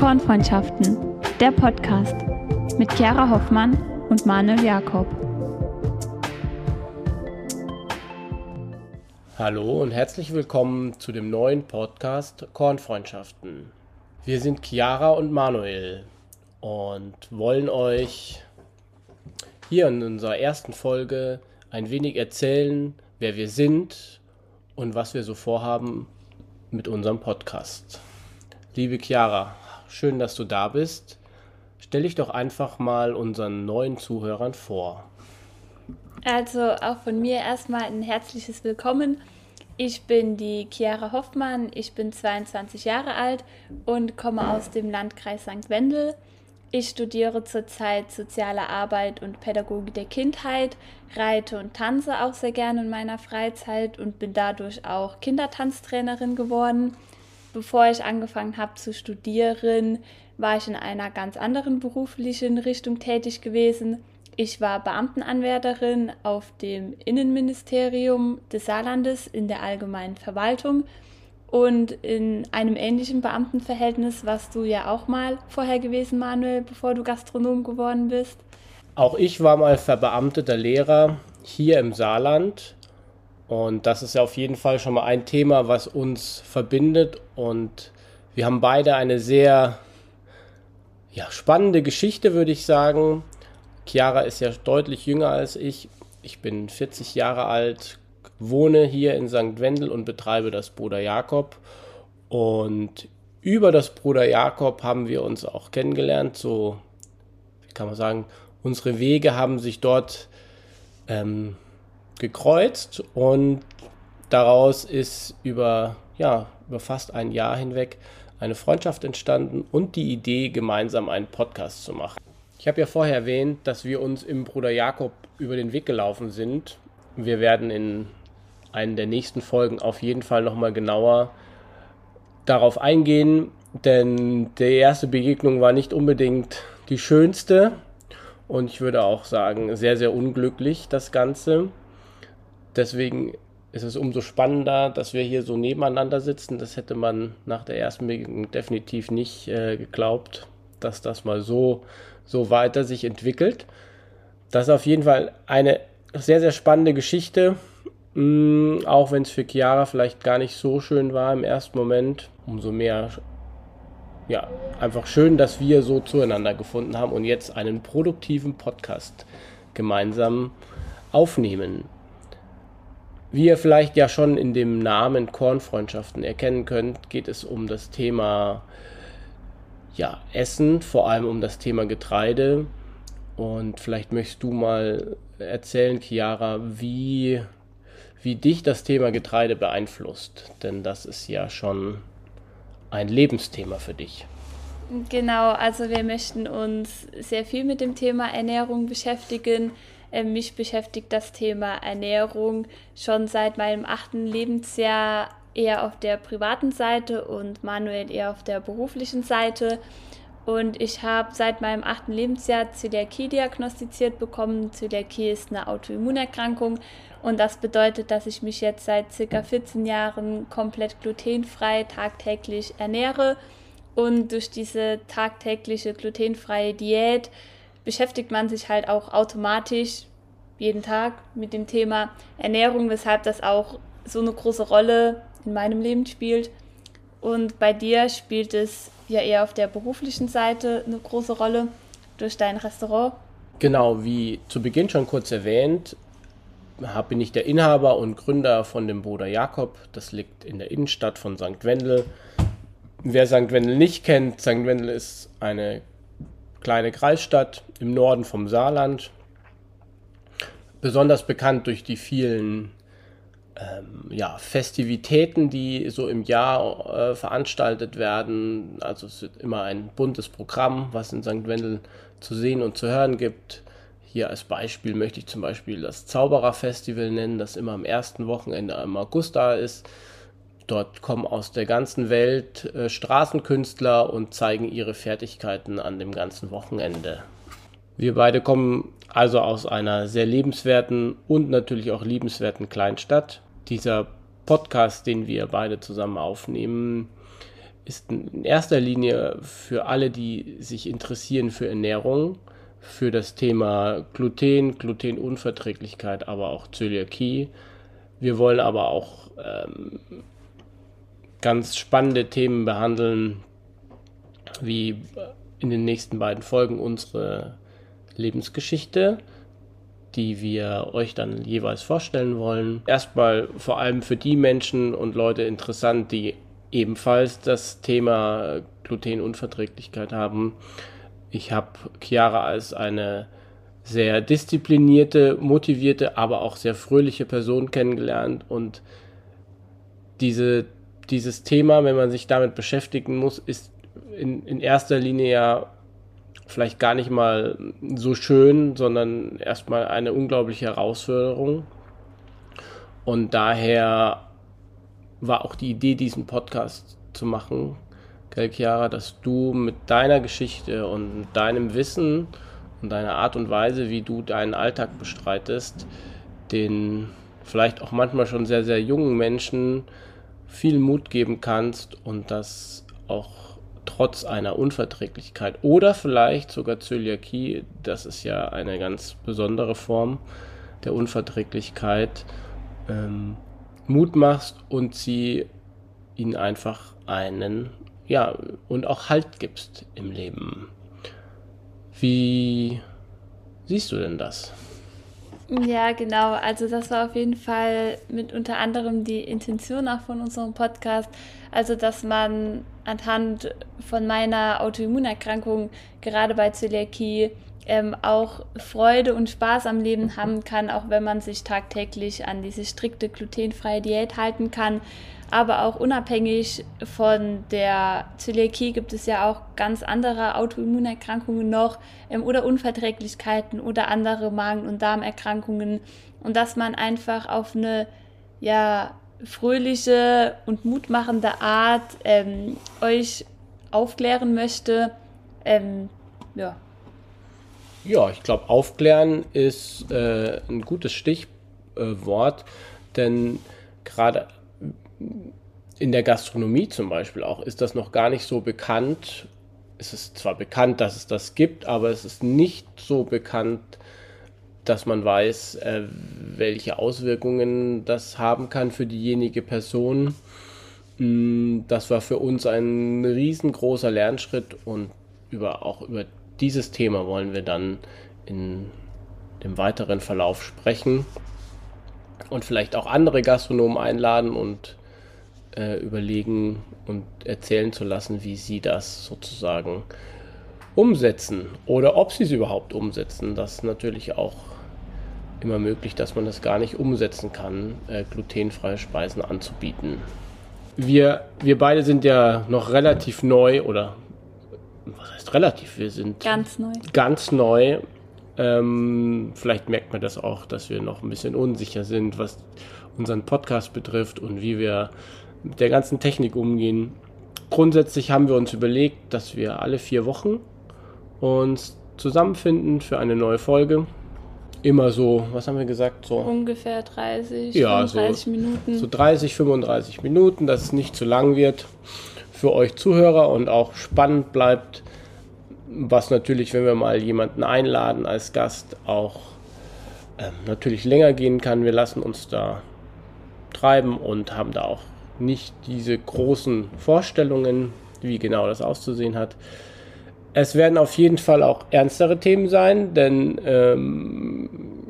Kornfreundschaften, der Podcast mit Chiara Hoffmann und Manuel Jakob. Hallo und herzlich willkommen zu dem neuen Podcast Kornfreundschaften. Wir sind Chiara und Manuel und wollen euch hier in unserer ersten Folge ein wenig erzählen, wer wir sind und was wir so vorhaben mit unserem Podcast. Liebe Chiara, schön, dass du da bist. Stell dich doch einfach mal unseren neuen Zuhörern vor. Also auch von mir erstmal ein herzliches Willkommen. Ich bin die Chiara Hoffmann, ich bin 22 Jahre alt und komme aus dem Landkreis St. Wendel. Ich studiere zurzeit soziale Arbeit und Pädagogik der Kindheit, reite und tanze auch sehr gerne in meiner Freizeit und bin dadurch auch Kindertanztrainerin geworden. Bevor ich angefangen habe zu studieren, war ich in einer ganz anderen beruflichen Richtung tätig gewesen. Ich war Beamtenanwärterin auf dem Innenministerium des Saarlandes in der allgemeinen Verwaltung und in einem ähnlichen Beamtenverhältnis warst du ja auch mal vorher gewesen, Manuel, bevor du Gastronom geworden bist. Auch ich war mal verbeamteter Lehrer hier im Saarland. Und das ist ja auf jeden Fall schon mal ein Thema, was uns verbindet. Und wir haben beide eine sehr ja, spannende Geschichte, würde ich sagen. Chiara ist ja deutlich jünger als ich. Ich bin 40 Jahre alt, wohne hier in St. Wendel und betreibe das Bruder Jakob. Und über das Bruder Jakob haben wir uns auch kennengelernt. So, wie kann man sagen, unsere Wege haben sich dort ähm, gekreuzt und daraus ist über, ja, über fast ein Jahr hinweg eine Freundschaft entstanden und die Idee, gemeinsam einen Podcast zu machen. Ich habe ja vorher erwähnt, dass wir uns im Bruder Jakob über den Weg gelaufen sind. Wir werden in einen der nächsten Folgen auf jeden Fall nochmal genauer darauf eingehen, denn die erste Begegnung war nicht unbedingt die schönste und ich würde auch sagen, sehr, sehr unglücklich das Ganze. Deswegen ist es umso spannender, dass wir hier so nebeneinander sitzen. Das hätte man nach der ersten Begegnung definitiv nicht äh, geglaubt, dass das mal so, so weiter sich entwickelt. Das ist auf jeden Fall eine sehr, sehr spannende Geschichte. Mm, auch wenn es für Chiara vielleicht gar nicht so schön war im ersten Moment, umso mehr, ja, einfach schön, dass wir so zueinander gefunden haben und jetzt einen produktiven Podcast gemeinsam aufnehmen. Wie ihr vielleicht ja schon in dem Namen Kornfreundschaften erkennen könnt, geht es um das Thema ja, Essen, vor allem um das Thema Getreide. Und vielleicht möchtest du mal erzählen, Chiara, wie wie dich das Thema Getreide beeinflusst. Denn das ist ja schon ein Lebensthema für dich. Genau, also wir möchten uns sehr viel mit dem Thema Ernährung beschäftigen. Ähm, mich beschäftigt das Thema Ernährung schon seit meinem achten Lebensjahr eher auf der privaten Seite und Manuel eher auf der beruflichen Seite. Und ich habe seit meinem achten Lebensjahr Zöliakie diagnostiziert bekommen. Zöliakie ist eine Autoimmunerkrankung und das bedeutet, dass ich mich jetzt seit circa 14 Jahren komplett glutenfrei tagtäglich ernähre. Und durch diese tagtägliche glutenfreie Diät beschäftigt man sich halt auch automatisch jeden Tag mit dem Thema Ernährung, weshalb das auch so eine große Rolle in meinem Leben spielt. Und bei dir spielt es ja eher auf der beruflichen Seite eine große Rolle durch dein Restaurant. Genau, wie zu Beginn schon kurz erwähnt, bin ich der Inhaber und Gründer von dem Bruder Jakob. Das liegt in der Innenstadt von St. Wendel. Wer St. Wendel nicht kennt, St. Wendel ist eine kleine Kreisstadt im Norden vom Saarland. Besonders bekannt durch die vielen ähm, ja, Festivitäten, die so im Jahr äh, veranstaltet werden. Also es wird immer ein buntes Programm, was in St. Wendel zu sehen und zu hören gibt. Hier als Beispiel möchte ich zum Beispiel das Zaubererfestival nennen, das immer am ersten Wochenende im August da ist. Dort kommen aus der ganzen Welt äh, Straßenkünstler und zeigen ihre Fertigkeiten an dem ganzen Wochenende. Wir beide kommen also aus einer sehr lebenswerten und natürlich auch liebenswerten Kleinstadt. Dieser Podcast, den wir beide zusammen aufnehmen, ist in erster Linie für alle, die sich interessieren für Ernährung, für das Thema Gluten, Glutenunverträglichkeit, aber auch Zöliakie. Wir wollen aber auch ähm, ganz spannende Themen behandeln, wie in den nächsten beiden Folgen unsere Lebensgeschichte, die wir euch dann jeweils vorstellen wollen. Erstmal vor allem für die Menschen und Leute interessant, die ebenfalls das Thema Glutenunverträglichkeit haben. Ich habe Chiara als eine sehr disziplinierte, motivierte, aber auch sehr fröhliche Person kennengelernt und diese, dieses Thema, wenn man sich damit beschäftigen muss, ist in, in erster Linie ja vielleicht gar nicht mal so schön, sondern erstmal eine unglaubliche Herausforderung. Und daher war auch die Idee, diesen Podcast zu machen, gell, dass du mit deiner Geschichte und deinem Wissen und deiner Art und Weise, wie du deinen Alltag bestreitest, den vielleicht auch manchmal schon sehr, sehr jungen Menschen viel Mut geben kannst und das auch trotz einer Unverträglichkeit oder vielleicht sogar Zöliakie, das ist ja eine ganz besondere Form der Unverträglichkeit, ähm, Mut machst und sie ihnen einfach einen, ja, und auch Halt gibst im Leben. Wie siehst du denn das? Ja, genau. Also das war auf jeden Fall mit unter anderem die Intention auch von unserem Podcast. Also dass man anhand von meiner Autoimmunerkrankung, gerade bei Zöliakie, ähm, auch Freude und Spaß am Leben haben kann, auch wenn man sich tagtäglich an diese strikte glutenfreie Diät halten kann. Aber auch unabhängig von der Zöliakie gibt es ja auch ganz andere Autoimmunerkrankungen noch ähm, oder Unverträglichkeiten oder andere Magen- und Darmerkrankungen. Und dass man einfach auf eine ja, fröhliche und mutmachende Art ähm, euch aufklären möchte. Ähm, ja. Ja, ich glaube, aufklären ist äh, ein gutes Stichwort, denn gerade in der Gastronomie zum Beispiel auch ist das noch gar nicht so bekannt. Es ist zwar bekannt, dass es das gibt, aber es ist nicht so bekannt, dass man weiß, äh, welche Auswirkungen das haben kann für diejenige Person. Mm, das war für uns ein riesengroßer Lernschritt und über, auch über dieses Thema wollen wir dann in dem weiteren Verlauf sprechen und vielleicht auch andere Gastronomen einladen und äh, überlegen und erzählen zu lassen, wie sie das sozusagen umsetzen oder ob sie es überhaupt umsetzen. Das ist natürlich auch immer möglich, dass man das gar nicht umsetzen kann, äh, glutenfreie Speisen anzubieten. Wir, wir beide sind ja noch relativ neu oder was heißt relativ? Wir sind ganz neu. Ganz neu. Ähm, vielleicht merkt man das auch, dass wir noch ein bisschen unsicher sind, was unseren Podcast betrifft und wie wir mit der ganzen Technik umgehen. Grundsätzlich haben wir uns überlegt, dass wir alle vier Wochen uns zusammenfinden für eine neue Folge. Immer so, was haben wir gesagt? So ungefähr 30, ja, 35 so, Minuten. So 30, 35 Minuten, dass es nicht zu lang wird für euch Zuhörer und auch spannend bleibt, was natürlich, wenn wir mal jemanden einladen als Gast, auch äh, natürlich länger gehen kann. Wir lassen uns da treiben und haben da auch nicht diese großen Vorstellungen, wie genau das auszusehen hat. Es werden auf jeden Fall auch ernstere Themen sein, denn ähm,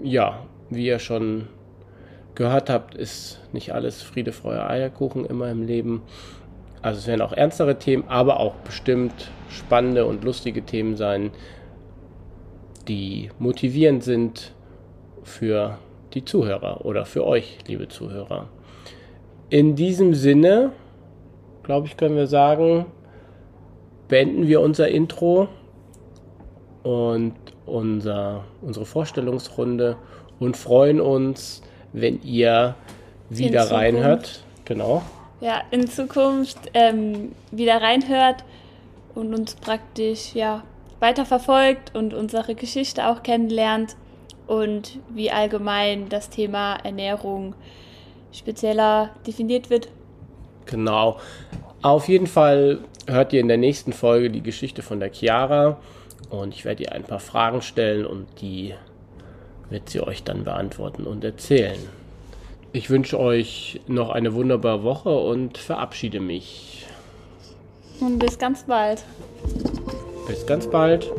ja, wie ihr schon gehört habt, ist nicht alles Friede, Freude, Eierkuchen immer im Leben. Also es werden auch ernstere Themen, aber auch bestimmt spannende und lustige Themen sein, die motivierend sind für die Zuhörer oder für euch, liebe Zuhörer. In diesem Sinne, glaube ich, können wir sagen, beenden wir unser Intro und unser, unsere Vorstellungsrunde und freuen uns, wenn ihr wieder reinhört. Genau ja, in Zukunft ähm, wieder reinhört und uns praktisch ja, weiterverfolgt und unsere Geschichte auch kennenlernt und wie allgemein das Thema Ernährung spezieller definiert wird. Genau. Auf jeden Fall hört ihr in der nächsten Folge die Geschichte von der Chiara und ich werde ihr ein paar Fragen stellen und die wird sie euch dann beantworten und erzählen. Ich wünsche euch noch eine wunderbare Woche und verabschiede mich. Und bis ganz bald. Bis ganz bald.